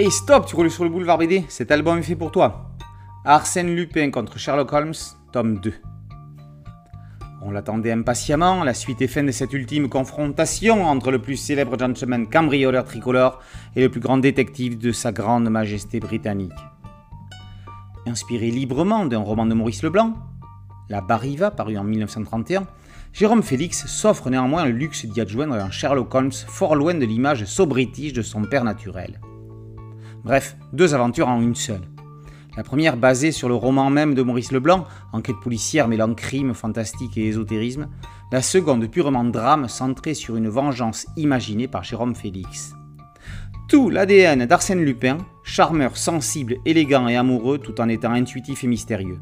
Hey stop, tu roules sur le boulevard BD, cet album est fait pour toi. Arsène Lupin contre Sherlock Holmes, tome 2. On l'attendait impatiemment, la suite et fin de cette ultime confrontation entre le plus célèbre gentleman cambrioleur tricolore et le plus grand détective de sa grande majesté britannique. Inspiré librement d'un roman de Maurice Leblanc, La Bariva, paru en 1931, Jérôme Félix s'offre néanmoins le luxe d'y adjoindre un Sherlock Holmes fort loin de l'image so-british de son père naturel. Bref, deux aventures en une seule. La première basée sur le roman même de Maurice Leblanc, enquête policière mêlant crime, fantastique et ésotérisme. La seconde purement drame centrée sur une vengeance imaginée par Jérôme Félix. Tout l'ADN d'Arsène Lupin, charmeur sensible, élégant et amoureux tout en étant intuitif et mystérieux.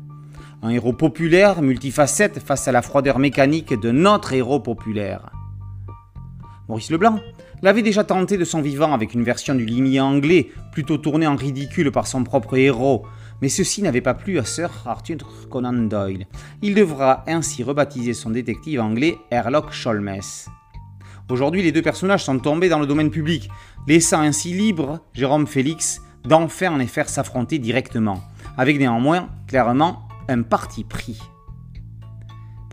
Un héros populaire, multifacette face à la froideur mécanique de notre héros populaire. Maurice Leblanc l'avait déjà tenté de son vivant avec une version du limier anglais, plutôt tournée en ridicule par son propre héros, mais ceci n'avait pas plu à Sir Arthur Conan Doyle. Il devra ainsi rebaptiser son détective anglais Herlock Sholmes. Aujourd'hui, les deux personnages sont tombés dans le domaine public, laissant ainsi libre Jérôme Félix d'enfer en les faire s'affronter directement, avec néanmoins clairement un parti pris.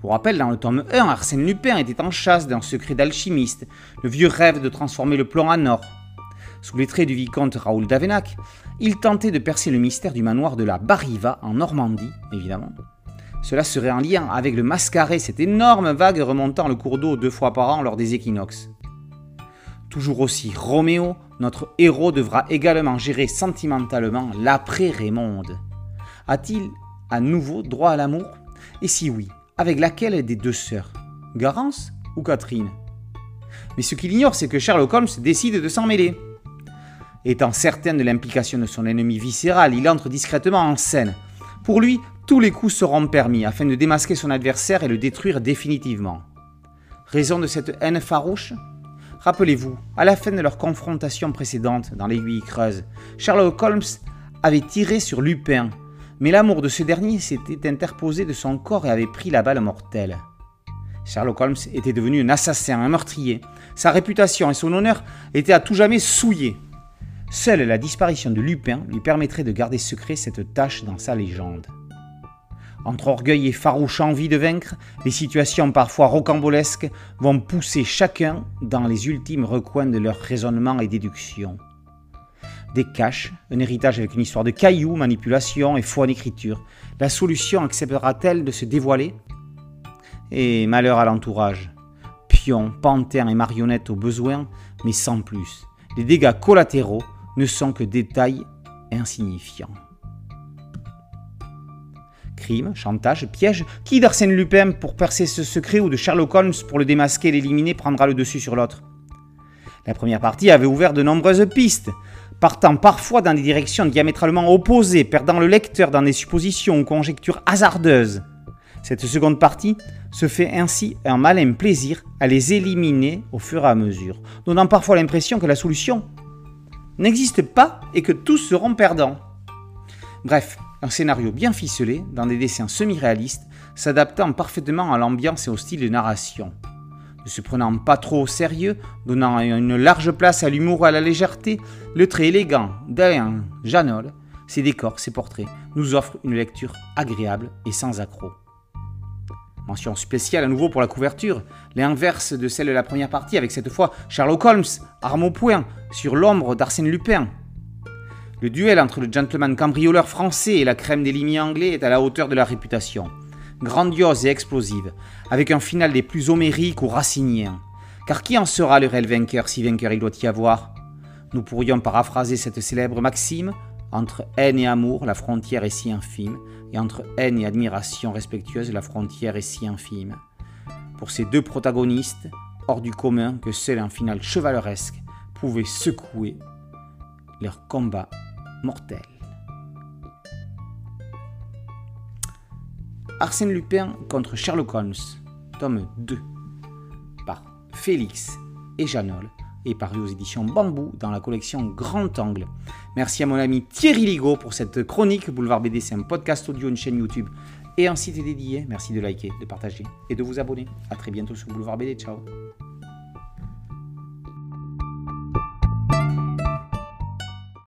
Pour rappel, dans le tome 1, Arsène Lupin était en chasse d'un secret d'alchimiste, le vieux rêve de transformer le plomb en or. Sous les traits du vicomte Raoul d'Avenac, il tentait de percer le mystère du manoir de la Bariva en Normandie, évidemment. Cela serait en lien avec le mascaré, cette énorme vague remontant le cours d'eau deux fois par an lors des équinoxes. Toujours aussi Roméo, notre héros devra également gérer sentimentalement l'après-Raymond. A-t-il à nouveau droit à l'amour? Et si oui, avec laquelle des deux sœurs Garance ou Catherine Mais ce qu'il ignore, c'est que Sherlock Holmes décide de s'en mêler. Étant certain de l'implication de son ennemi viscéral, il entre discrètement en scène. Pour lui, tous les coups seront permis afin de démasquer son adversaire et le détruire définitivement. Raison de cette haine farouche? Rappelez-vous, à la fin de leur confrontation précédente dans l'aiguille creuse, Sherlock Holmes avait tiré sur Lupin mais l'amour de ce dernier s'était interposé de son corps et avait pris la balle mortelle. Sherlock Holmes était devenu un assassin, un meurtrier. Sa réputation et son honneur étaient à tout jamais souillés. Seule la disparition de Lupin lui permettrait de garder secret cette tâche dans sa légende. Entre orgueil et farouche envie de vaincre, les situations parfois rocambolesques vont pousser chacun dans les ultimes recoins de leur raisonnement et déduction des caches, un héritage avec une histoire de cailloux, manipulation et foi en écriture. La solution acceptera-t-elle de se dévoiler? Et malheur à l'entourage. Pions, panthères et marionnettes au besoin, mais sans plus. Les dégâts collatéraux ne sont que détails insignifiants. Crime, chantage, piège, qui d'Arsène Lupin pour percer ce secret ou de Sherlock Holmes pour le démasquer et l'éliminer prendra le dessus sur l'autre? La première partie avait ouvert de nombreuses pistes, partant parfois dans des directions diamétralement opposées, perdant le lecteur dans des suppositions ou conjectures hasardeuses. Cette seconde partie se fait ainsi un malin plaisir à les éliminer au fur et à mesure, donnant parfois l'impression que la solution n'existe pas et que tous seront perdants. Bref, un scénario bien ficelé, dans des dessins semi-réalistes, s'adaptant parfaitement à l'ambiance et au style de narration ne se prenant pas trop au sérieux, donnant une large place à l'humour et à la légèreté, le trait élégant d'Alain Janol, ses décors, ses portraits, nous offrent une lecture agréable et sans accroc. Mention spéciale à nouveau pour la couverture, l'inverse de celle de la première partie, avec cette fois Sherlock Holmes, arme au poing, sur l'ombre d'Arsène Lupin. Le duel entre le gentleman cambrioleur français et la crème des limiers anglais est à la hauteur de la réputation grandiose et explosive, avec un final des plus homériques ou raciniens. Car qui en sera le réel vainqueur si vainqueur il doit y avoir? Nous pourrions paraphraser cette célèbre maxime entre haine et amour, la frontière est si infime, et entre haine et admiration respectueuse, la frontière est si infime. Pour ces deux protagonistes, hors du commun que seul un final chevaleresque pouvait secouer leur combat mortel. Arsène Lupin contre Sherlock Holmes, tome 2, par Félix et Janol, et paru aux éditions Bambou dans la collection Grand Angle. Merci à mon ami Thierry Ligo pour cette chronique. Boulevard BD, c'est un podcast audio, une chaîne YouTube et un site dédié. Merci de liker, de partager et de vous abonner. A très bientôt sur Boulevard BD. Ciao